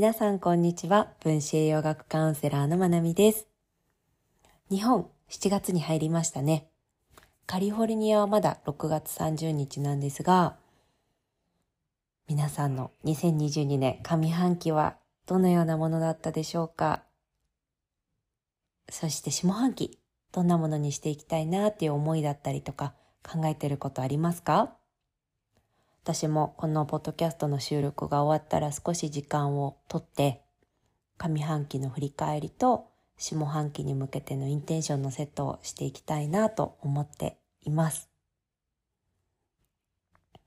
皆さんこんにちは。分子栄養学カウンセラーのまなみです。日本7月に入りましたね。カリフォルニアはまだ6月30日なんですが、皆さんの2022年上半期はどのようなものだったでしょうか？そして下半期、どんなものにしていきたいなっていう思いだったりとか考えてることありますか？私もこのポッドキャストの収録が終わったら少し時間をとって上半期の振り返りと下半期に向けてのインテンションのセットをしていきたいなと思っています。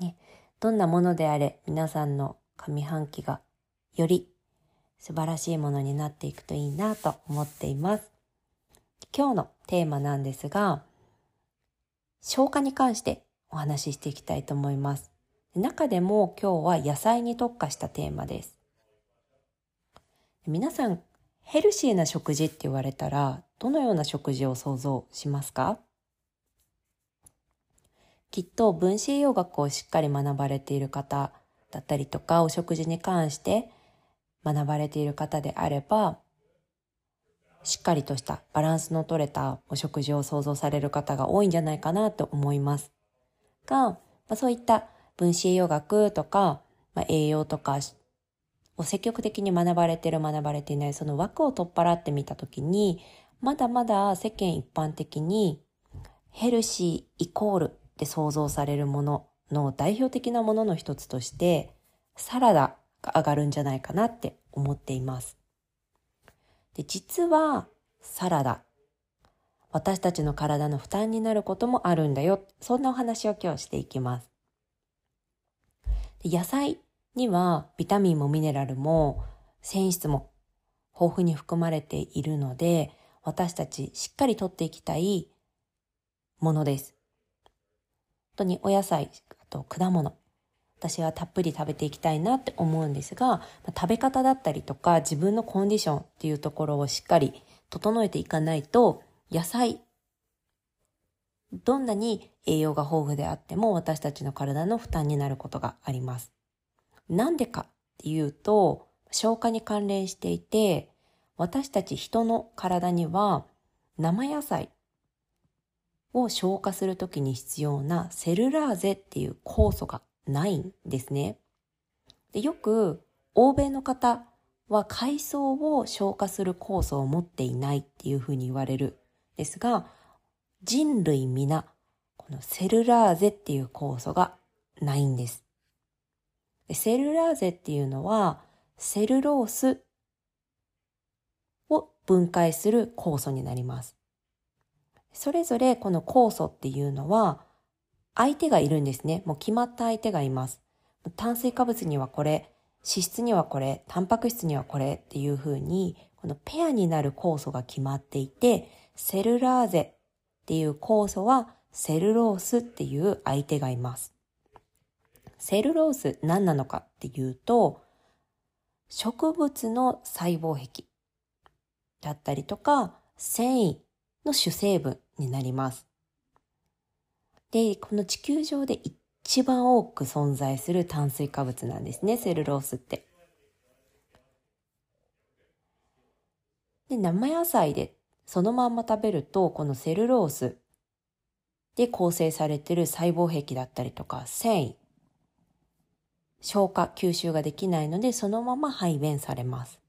ね、どんなものであれ皆さんの上半期がより素晴らしいものになっていくといいなと思っています。今日のテーマなんですが、消化に関してお話ししていきたいと思います。中でも今日は野菜に特化したテーマです。皆さん、ヘルシーな食事って言われたら、どのような食事を想像しますか？きっと分子栄養学をしっかり学ばれている方だったりとか、お食事に関して学ばれている方であれば、しっかりとしたバランスの取れたお食事を想像される方が多いんじゃないかなと思います。が、まあ、そういった分子栄養学とか、まあ、栄養とかを積極的に学ばれてる学ばれていないその枠を取っ払ってみたときに、まだまだ世間一般的にヘルシーイコールって想像されるものの代表的なものの一つとしてサラダが上がるんじゃないかなって思っています。で、実はサラダ、私たちの体の負担になることもあるんだよ。そんなお話を今日していきます。野菜にはビタミンもミネラルも繊維質も豊富に含まれているので、私たちしっかりとっていきたいものです。本当にお野菜、あと果物、私はたっぷり食べていきたいなって思うんですが、食べ方だったりとか自分のコンディションっていうところをしっかり整えていかないと、野菜、どんなに栄養が豊富であっても私たちの体の負担になることがあります。なんでかっていうと、消化に関連していて、私たち人の体には生野菜を消化するときに必要なセルラーゼっていう酵素がないんですね。でよく欧米の方は海藻を消化する酵素を持っていないっていうふうに言われるんですが、人類皆、このセルラーゼっていう酵素がないんです。でセルラーゼっていうのは、セルロースを分解する酵素になります。それぞれこの酵素っていうのは、相手がいるんですね。もう決まった相手がいます。炭水化物にはこれ、脂質にはこれ、タンパク質にはこれっていう風に、このペアになる酵素が決まっていて、セルラーゼっていう酵素はセルロースっていう相手がいます。セルロース何なのかっていうと、植物の細胞壁だったりとか繊維の主成分になります。で、この地球上で一番多く存在する炭水化物なんですね、セルロースって。で、生野菜でそのまんま食べると、このセルロースで構成されてる細胞壁だったりとか繊維、消化、吸収ができないので、そのまま排便されます。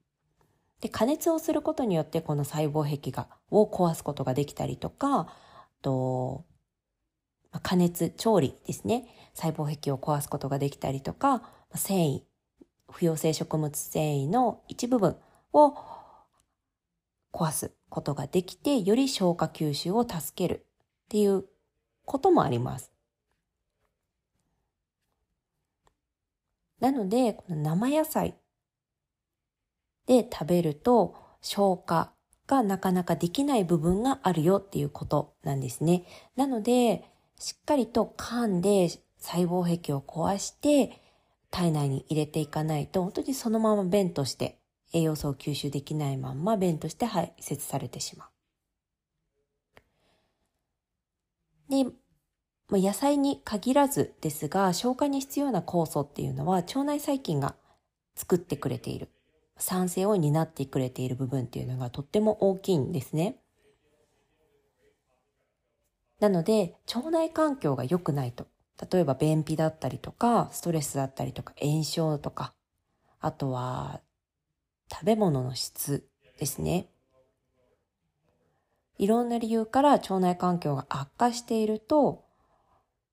で、加熱をすることによってこの細胞壁が、を壊すことができたりとか、と加熱、調理ですね。細胞壁を壊すことができたりとか、繊維、不溶性食物繊維の一部分を壊すことができて、より消化吸収を助けるっていうこともあります。なので、この生野菜で食べると消化がなかなかできない部分があるよっていうことなんですね。なので、しっかりと噛んで細胞壁を壊して体内に入れていかないと、本当にそのまま便として栄養素を吸収できないまんま便として排泄されてしまう。で、まあ野菜に限らずですが、消化に必要な酵素っていうのは腸内細菌が作ってくれている賛成を担ってくれている部分っていうのがとっても大きいんですね。なので、腸内環境が良くないと。例えば便秘だったりとか、ストレスだったりとか、炎症とか、あとは食べ物の質ですね。いろんな理由から腸内環境が悪化していると、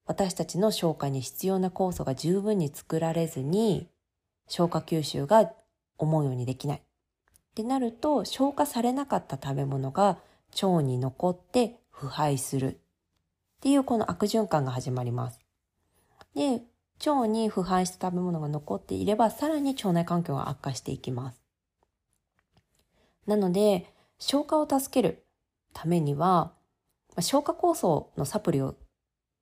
私たちの消化に必要な酵素が十分に作られずに、消化吸収が思うようにできない。ってなると、消化されなかった食べ物が腸に残って腐敗する。っていうこの悪循環が始まります。で、腸に腐敗した食べ物が残っていれば、さらに腸内環境が悪化していきます。なので、消化を助けるためには、消化酵素のサプリを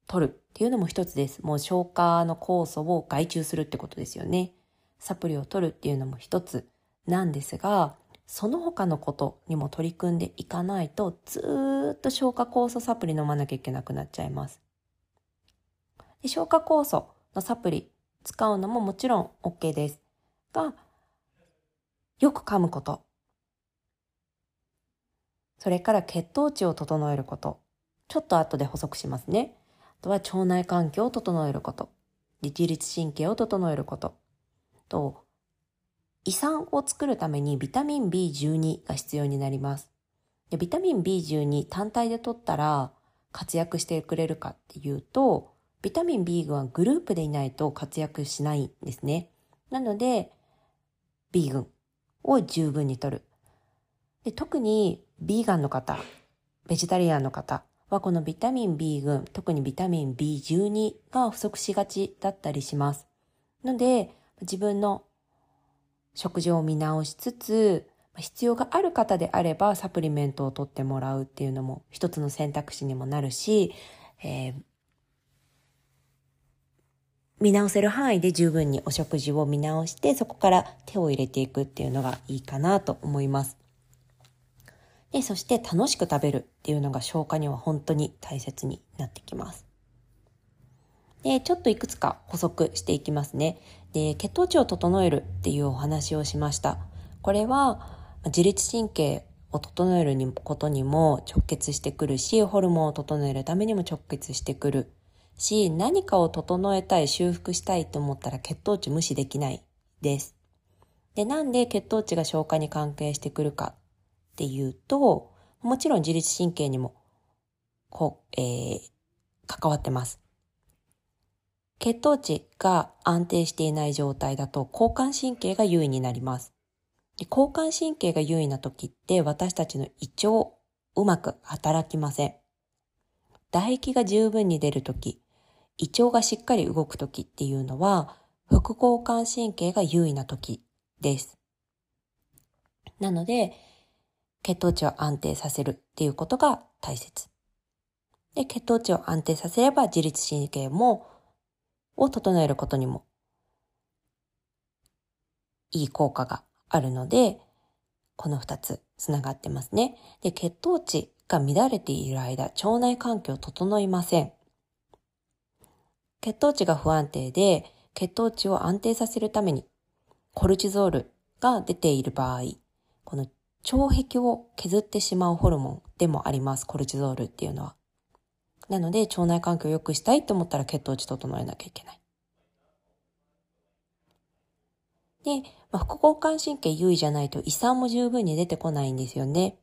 取るっていうのも一つです。もう消化の酵素を外注するってことですよね。サプリを取るっていうのも一つなんですが、その他のことにも取り組んでいかないと、ずっと消化酵素サプリ飲まなきゃいけなくなっちゃいます。で消化酵素のサプリ使うのももちろん OK です。が、よく噛むこと。それから血糖値を整えること。ちょっと後で補足しますね。あとは腸内環境を整えること。自律神経を整えること。と、胃酸を作るためにビタミン B12 が必要になります。でビタミン B12 単体で取ったら活躍してくれるかっていうと、ビタミン B 群はグループでいないと活躍しないんですね。なので、B 群を十分に取る。で特にビーガンの方、ベジタリアンの方はこのビタミン B 群、特にビタミン B12 が不足しがちだったりします。ので、自分の食事を見直しつつ、必要がある方であればサプリメントを取ってもらうっていうのも一つの選択肢にもなるし、えー、見直せる範囲で十分にお食事を見直してそこから手を入れていくっていうのがいいかなと思います。で、そして楽しく食べるっていうのが消化には本当に大切になってきます。で、ちょっといくつか補足していきますね。で、血糖値を整えるっていうお話をしました。これは自律神経を整えることにも直結してくるし、ホルモンを整えるためにも直結してくるし、何かを整えたい、修復したいと思ったら血糖値無視できないです。で、なんで血糖値が消化に関係してくるかっていうと、もちろん自律神経にも、こう、えー、関わってます。血糖値が安定していない状態だと交感神経が優位になります。交感神経が優位な時って私たちの胃腸うまく働きません。唾液が十分に出る時、胃腸がしっかり動く時っていうのは副交感神経が優位な時です。なので、血糖値を安定させるっていうことが大切。で、血糖値を安定させれば自律神経もを整えることにもいい効果があるので、この二つつながってますね。で、血糖値が乱れている間、腸内環境整いません。血糖値が不安定で、血糖値を安定させるために、コルチゾールが出ている場合、この腸壁を削ってしまうホルモンでもあります、コルチゾールっていうのは。なので、腸内環境を良くしたいと思ったら血糖値整えなきゃいけない。で、まあ、副交感神経優位じゃないと胃酸も十分に出てこないんですよね。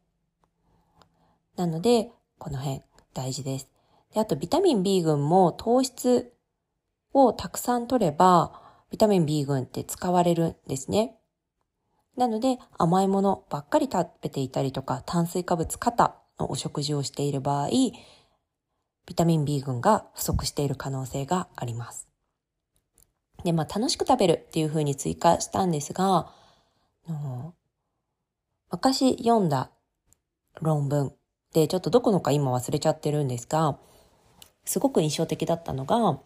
なので、この辺大事です。であと、ビタミン B 群も糖質をたくさん取れば、ビタミン B 群って使われるんですね。なので、甘いものばっかり食べていたりとか、炭水化物過のお食事をしている場合、ビタミン B 群が不足している可能性があります。で、まあ楽しく食べるっていう風に追加したんですが、昔読んだ論文で、ちょっとどこのか今忘れちゃってるんですが、すごく印象的だったのが、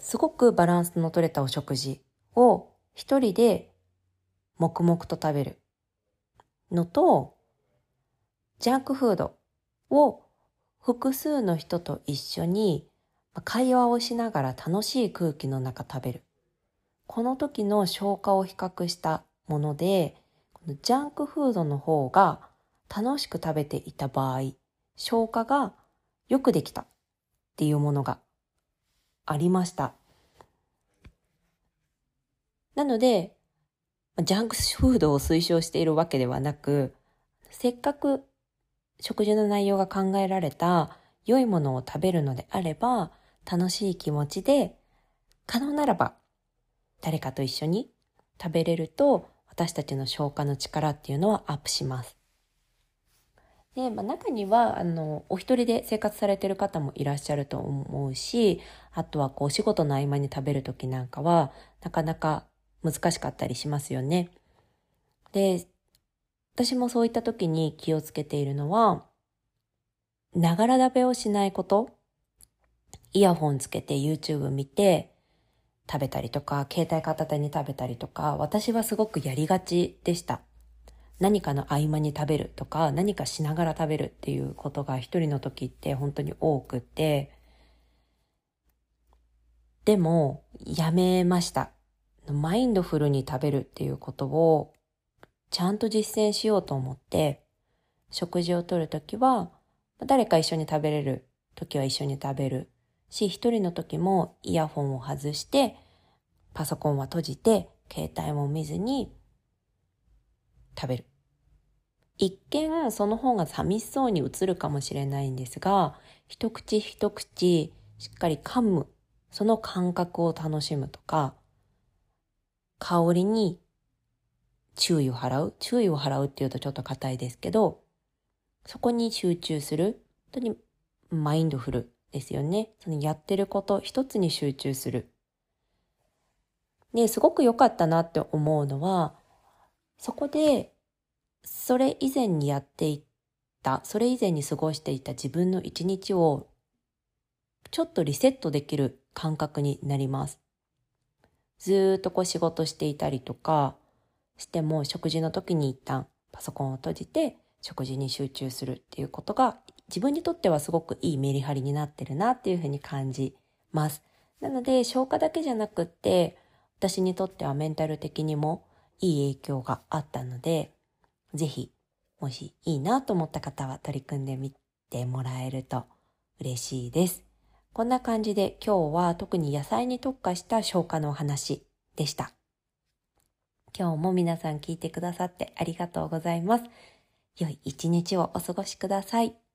すごくバランスの取れたお食事を一人で黙々と食べるのと、ジャンクフードを複数の人と一緒に会話をしながら楽しい空気の中食べる。この時の消化を比較したもので、ジャンクフードの方が楽しく食べていた場合、消化がよくできたっていうものがありました。なので、ジャンクフードを推奨しているわけではなく、せっかく食事の内容が考えられた良いものを食べるのであれば、楽しい気持ちで、可能ならば誰かと一緒に食べれると私たちの消化の力っていうのはアップします。で、まあ、中には、あの、お一人で生活されてる方もいらっしゃると思うし、あとはこう、仕事の合間に食べるときなんかは、なかなか難しかったりしますよね。で、私もそういった時に気をつけているのは、ながら食べをしないこと。イヤホンつけて YouTube 見て食べたりとか、携帯片手に食べたりとか、私はすごくやりがちでした。何かの合間に食べるとか、何かしながら食べるっていうことが一人の時って本当に多くて、でも、やめました。マインドフルに食べるっていうことをちゃんと実践しようと思って、食事をとるときは、誰か一緒に食べれるときは一緒に食べるし、一人の時もイヤホンを外して、パソコンは閉じて、携帯も見ずに食べる。一見その方が寂しそうに映るかもしれないんですが、一口一口しっかり噛む、その感覚を楽しむとか、香りに注意を払う。注意を払うっていうとちょっと硬いですけど、そこに集中する。本当にマインドフルですよね。そのやってること一つに集中する。で、すごく良かったなって思うのは、そこで、それ以前にやっていた、それ以前に過ごしていた自分の一日を、ちょっとリセットできる感覚になります。ずっとこう仕事していたりとかしても、食事の時に一旦パソコンを閉じて、食事に集中するっていうことが自分にとってはすごくいいメリハリになってるなっていうふうに感じます。なので消化だけじゃなくって私にとってはメンタル的にもいい影響があったのでぜひもしいいなと思った方は取り組んでみてもらえると嬉しいです。こんな感じで今日は特に野菜に特化した消化のお話でした。今日も皆さん聞いてくださってありがとうございます。良い一日をお過ごしください。